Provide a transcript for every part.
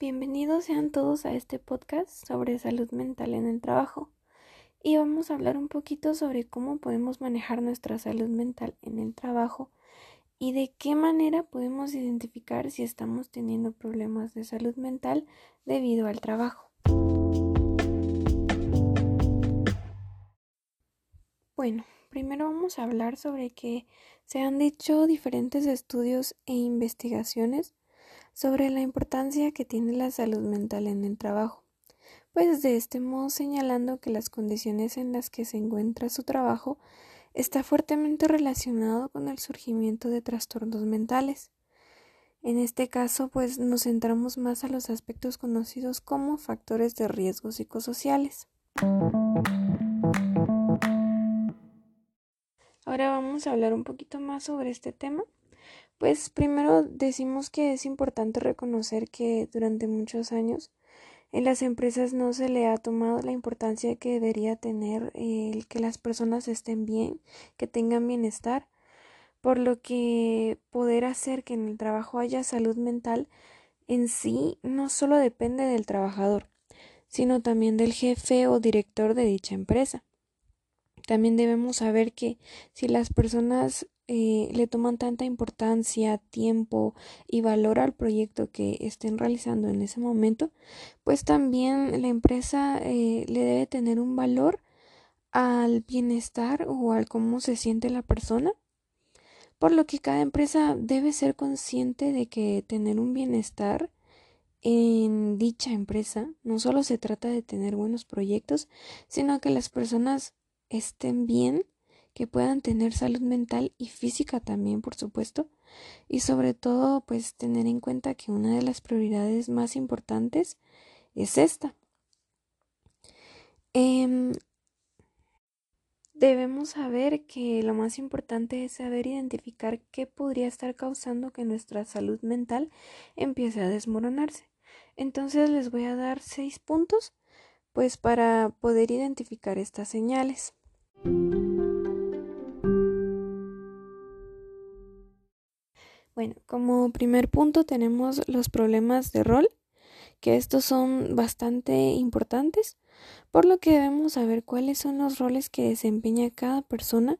Bienvenidos sean todos a este podcast sobre salud mental en el trabajo y vamos a hablar un poquito sobre cómo podemos manejar nuestra salud mental en el trabajo y de qué manera podemos identificar si estamos teniendo problemas de salud mental debido al trabajo. Bueno, primero vamos a hablar sobre que se han dicho diferentes estudios e investigaciones sobre la importancia que tiene la salud mental en el trabajo, pues de este modo señalando que las condiciones en las que se encuentra su trabajo está fuertemente relacionado con el surgimiento de trastornos mentales. En este caso, pues nos centramos más a los aspectos conocidos como factores de riesgo psicosociales. Ahora vamos a hablar un poquito más sobre este tema. Pues primero decimos que es importante reconocer que durante muchos años en las empresas no se le ha tomado la importancia que debería tener el que las personas estén bien, que tengan bienestar, por lo que poder hacer que en el trabajo haya salud mental en sí no solo depende del trabajador, sino también del jefe o director de dicha empresa. También debemos saber que si las personas eh, le toman tanta importancia, tiempo y valor al proyecto que estén realizando en ese momento, pues también la empresa eh, le debe tener un valor al bienestar o al cómo se siente la persona. Por lo que cada empresa debe ser consciente de que tener un bienestar en dicha empresa no solo se trata de tener buenos proyectos, sino que las personas estén bien que puedan tener salud mental y física también, por supuesto, y sobre todo, pues tener en cuenta que una de las prioridades más importantes es esta. Em, debemos saber que lo más importante es saber identificar qué podría estar causando que nuestra salud mental empiece a desmoronarse. Entonces les voy a dar seis puntos, pues para poder identificar estas señales. Bueno, como primer punto tenemos los problemas de rol, que estos son bastante importantes, por lo que debemos saber cuáles son los roles que desempeña cada persona,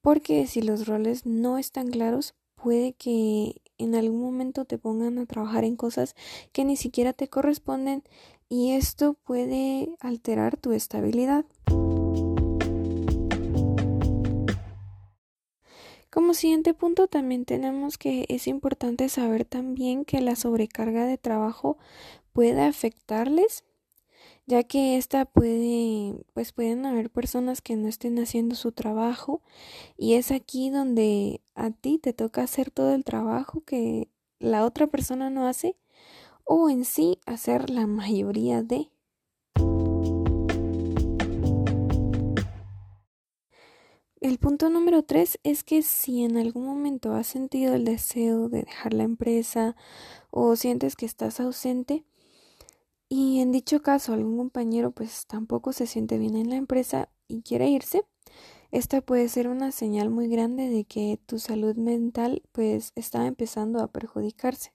porque si los roles no están claros, puede que en algún momento te pongan a trabajar en cosas que ni siquiera te corresponden y esto puede alterar tu estabilidad. Como siguiente punto también tenemos que es importante saber también que la sobrecarga de trabajo puede afectarles ya que esta puede pues pueden haber personas que no estén haciendo su trabajo y es aquí donde a ti te toca hacer todo el trabajo que la otra persona no hace o en sí hacer la mayoría de El punto número tres es que si en algún momento has sentido el deseo de dejar la empresa o sientes que estás ausente y en dicho caso algún compañero pues tampoco se siente bien en la empresa y quiere irse, esta puede ser una señal muy grande de que tu salud mental pues está empezando a perjudicarse.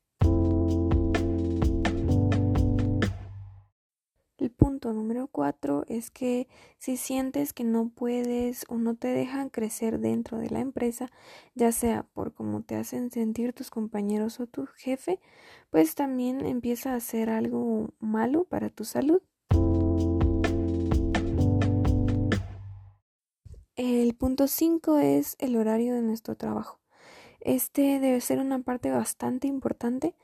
El punto número cuatro es que si sientes que no puedes o no te dejan crecer dentro de la empresa, ya sea por cómo te hacen sentir tus compañeros o tu jefe, pues también empieza a hacer algo malo para tu salud. El punto cinco es el horario de nuestro trabajo. Este debe ser una parte bastante importante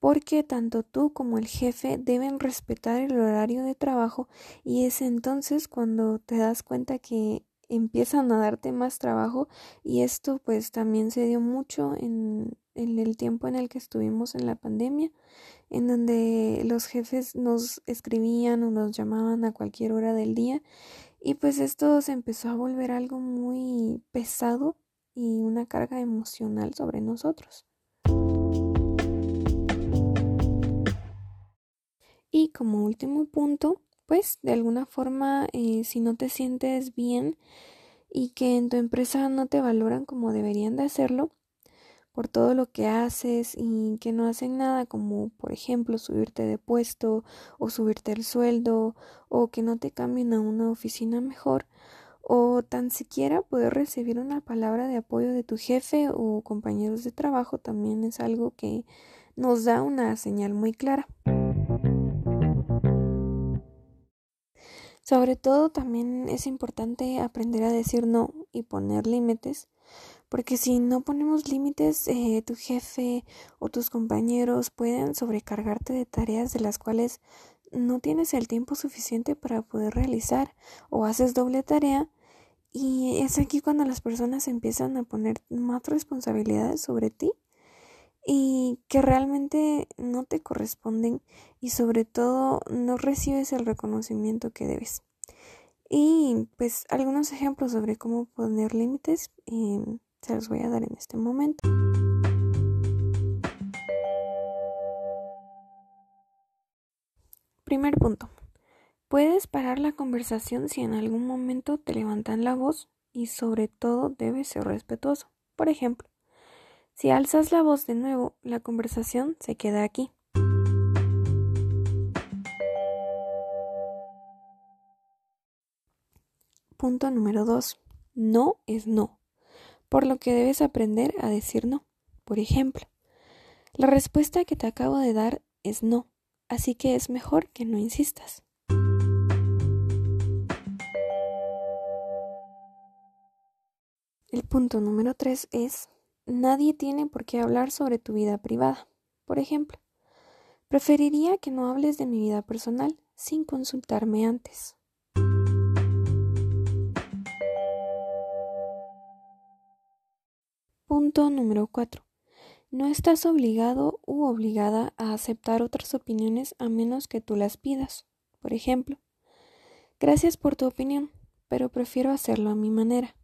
porque tanto tú como el jefe deben respetar el horario de trabajo y es entonces cuando te das cuenta que empiezan a darte más trabajo y esto pues también se dio mucho en, en el tiempo en el que estuvimos en la pandemia en donde los jefes nos escribían o nos llamaban a cualquier hora del día y pues esto se empezó a volver algo muy pesado y una carga emocional sobre nosotros. Y como último punto, pues de alguna forma, eh, si no te sientes bien y que en tu empresa no te valoran como deberían de hacerlo por todo lo que haces y que no hacen nada como por ejemplo subirte de puesto o subirte el sueldo o que no te cambien a una oficina mejor o tan siquiera poder recibir una palabra de apoyo de tu jefe o compañeros de trabajo también es algo que nos da una señal muy clara. Sobre todo también es importante aprender a decir no y poner límites, porque si no ponemos límites, eh, tu jefe o tus compañeros pueden sobrecargarte de tareas de las cuales no tienes el tiempo suficiente para poder realizar o haces doble tarea y es aquí cuando las personas empiezan a poner más responsabilidades sobre ti y que realmente no te corresponden y sobre todo no recibes el reconocimiento que debes. Y pues algunos ejemplos sobre cómo poner límites em, se los voy a dar en este momento. Primer punto. Puedes parar la conversación si en algún momento te levantan la voz y sobre todo debes ser respetuoso. Por ejemplo, si alzas la voz de nuevo, la conversación se queda aquí. Punto número 2. No es no, por lo que debes aprender a decir no. Por ejemplo, la respuesta que te acabo de dar es no, así que es mejor que no insistas. El punto número 3 es Nadie tiene por qué hablar sobre tu vida privada. Por ejemplo, preferiría que no hables de mi vida personal sin consultarme antes. Punto número 4. No estás obligado u obligada a aceptar otras opiniones a menos que tú las pidas. Por ejemplo, gracias por tu opinión, pero prefiero hacerlo a mi manera.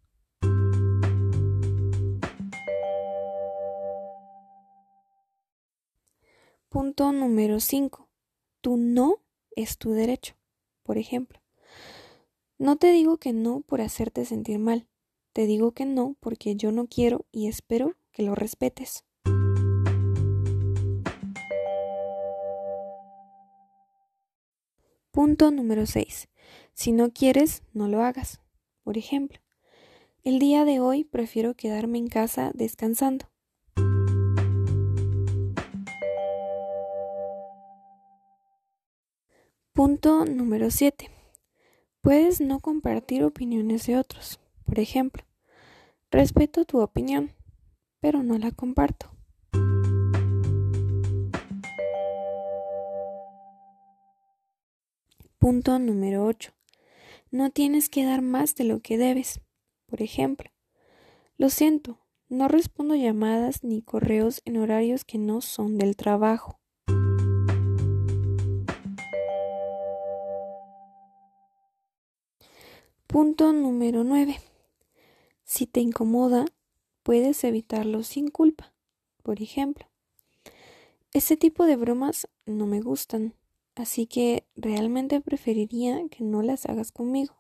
Punto número 5. Tu no es tu derecho. Por ejemplo, no te digo que no por hacerte sentir mal. Te digo que no porque yo no quiero y espero que lo respetes. Punto número 6. Si no quieres, no lo hagas. Por ejemplo, el día de hoy prefiero quedarme en casa descansando. Punto número 7. Puedes no compartir opiniones de otros. Por ejemplo, respeto tu opinión, pero no la comparto. Punto número 8. No tienes que dar más de lo que debes. Por ejemplo, lo siento, no respondo llamadas ni correos en horarios que no son del trabajo. Punto número 9. Si te incomoda, puedes evitarlo sin culpa. Por ejemplo, este tipo de bromas no me gustan, así que realmente preferiría que no las hagas conmigo.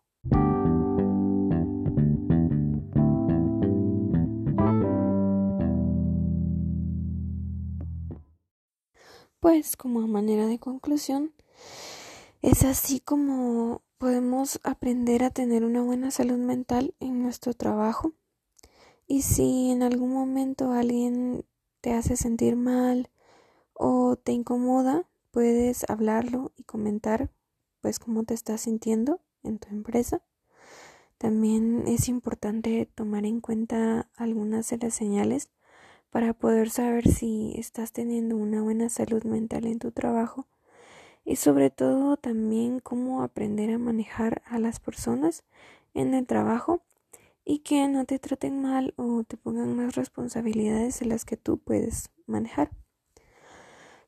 Pues como manera de conclusión, es así como podemos aprender a tener una buena salud mental en nuestro trabajo. Y si en algún momento alguien te hace sentir mal o te incomoda, puedes hablarlo y comentar pues cómo te estás sintiendo en tu empresa. También es importante tomar en cuenta algunas de las señales para poder saber si estás teniendo una buena salud mental en tu trabajo y sobre todo también cómo aprender a manejar a las personas en el trabajo y que no te traten mal o te pongan más responsabilidades de las que tú puedes manejar.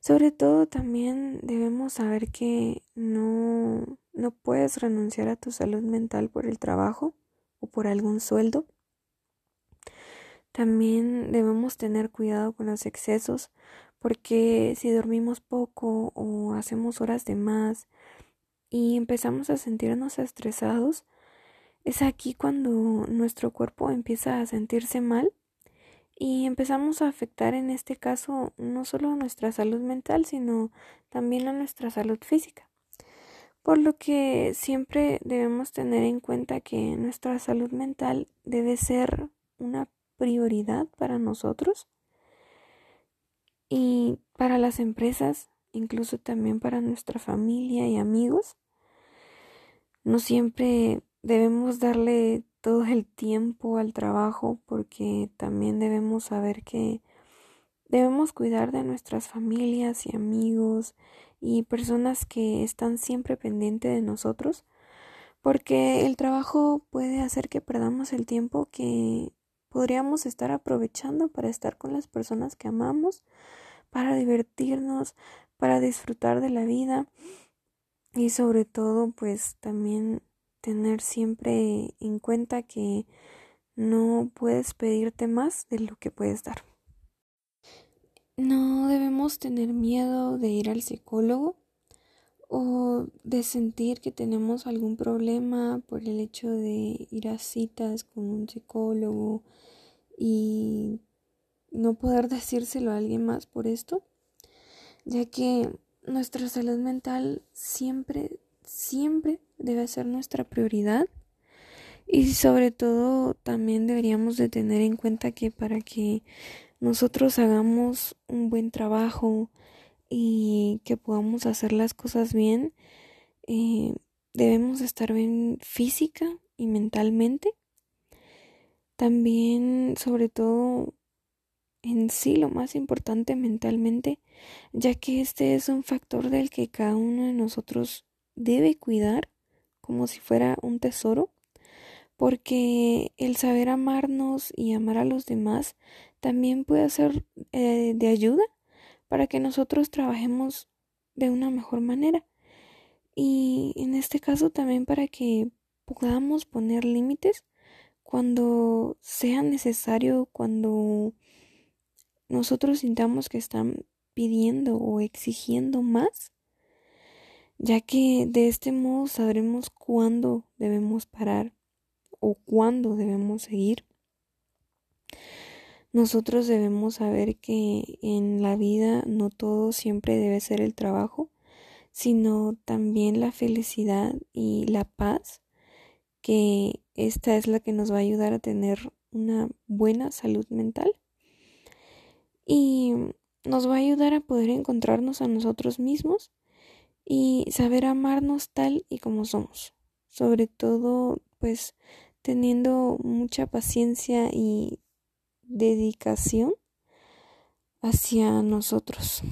Sobre todo también debemos saber que no, no puedes renunciar a tu salud mental por el trabajo o por algún sueldo. También debemos tener cuidado con los excesos porque si dormimos poco o hacemos horas de más y empezamos a sentirnos estresados, Es aquí cuando nuestro cuerpo empieza a sentirse mal y empezamos a afectar en este caso no solo a nuestra salud mental, sino también a nuestra salud física. Por lo que siempre debemos tener en cuenta que nuestra salud mental debe ser una prioridad para nosotros y para las empresas, incluso también para nuestra familia y amigos. No siempre debemos darle todo el tiempo al trabajo porque también debemos saber que debemos cuidar de nuestras familias y amigos y personas que están siempre pendientes de nosotros porque el trabajo puede hacer que perdamos el tiempo que podríamos estar aprovechando para estar con las personas que amamos, para divertirnos, para disfrutar de la vida y sobre todo pues también tener siempre en cuenta que no puedes pedirte más de lo que puedes dar. No debemos tener miedo de ir al psicólogo o de sentir que tenemos algún problema por el hecho de ir a citas con un psicólogo y no poder decírselo a alguien más por esto, ya que nuestra salud mental siempre, siempre debe ser nuestra prioridad y sobre todo también deberíamos de tener en cuenta que para que nosotros hagamos un buen trabajo, y que podamos hacer las cosas bien, eh, debemos estar bien física y mentalmente. También, sobre todo, en sí lo más importante mentalmente, ya que este es un factor del que cada uno de nosotros debe cuidar como si fuera un tesoro, porque el saber amarnos y amar a los demás también puede ser eh, de ayuda para que nosotros trabajemos de una mejor manera. Y en este caso también para que podamos poner límites cuando sea necesario, cuando nosotros sintamos que están pidiendo o exigiendo más, ya que de este modo sabremos cuándo debemos parar o cuándo debemos seguir. Nosotros debemos saber que en la vida no todo siempre debe ser el trabajo, sino también la felicidad y la paz, que esta es la que nos va a ayudar a tener una buena salud mental y nos va a ayudar a poder encontrarnos a nosotros mismos y saber amarnos tal y como somos. Sobre todo, pues teniendo mucha paciencia y dedicación hacia nosotros.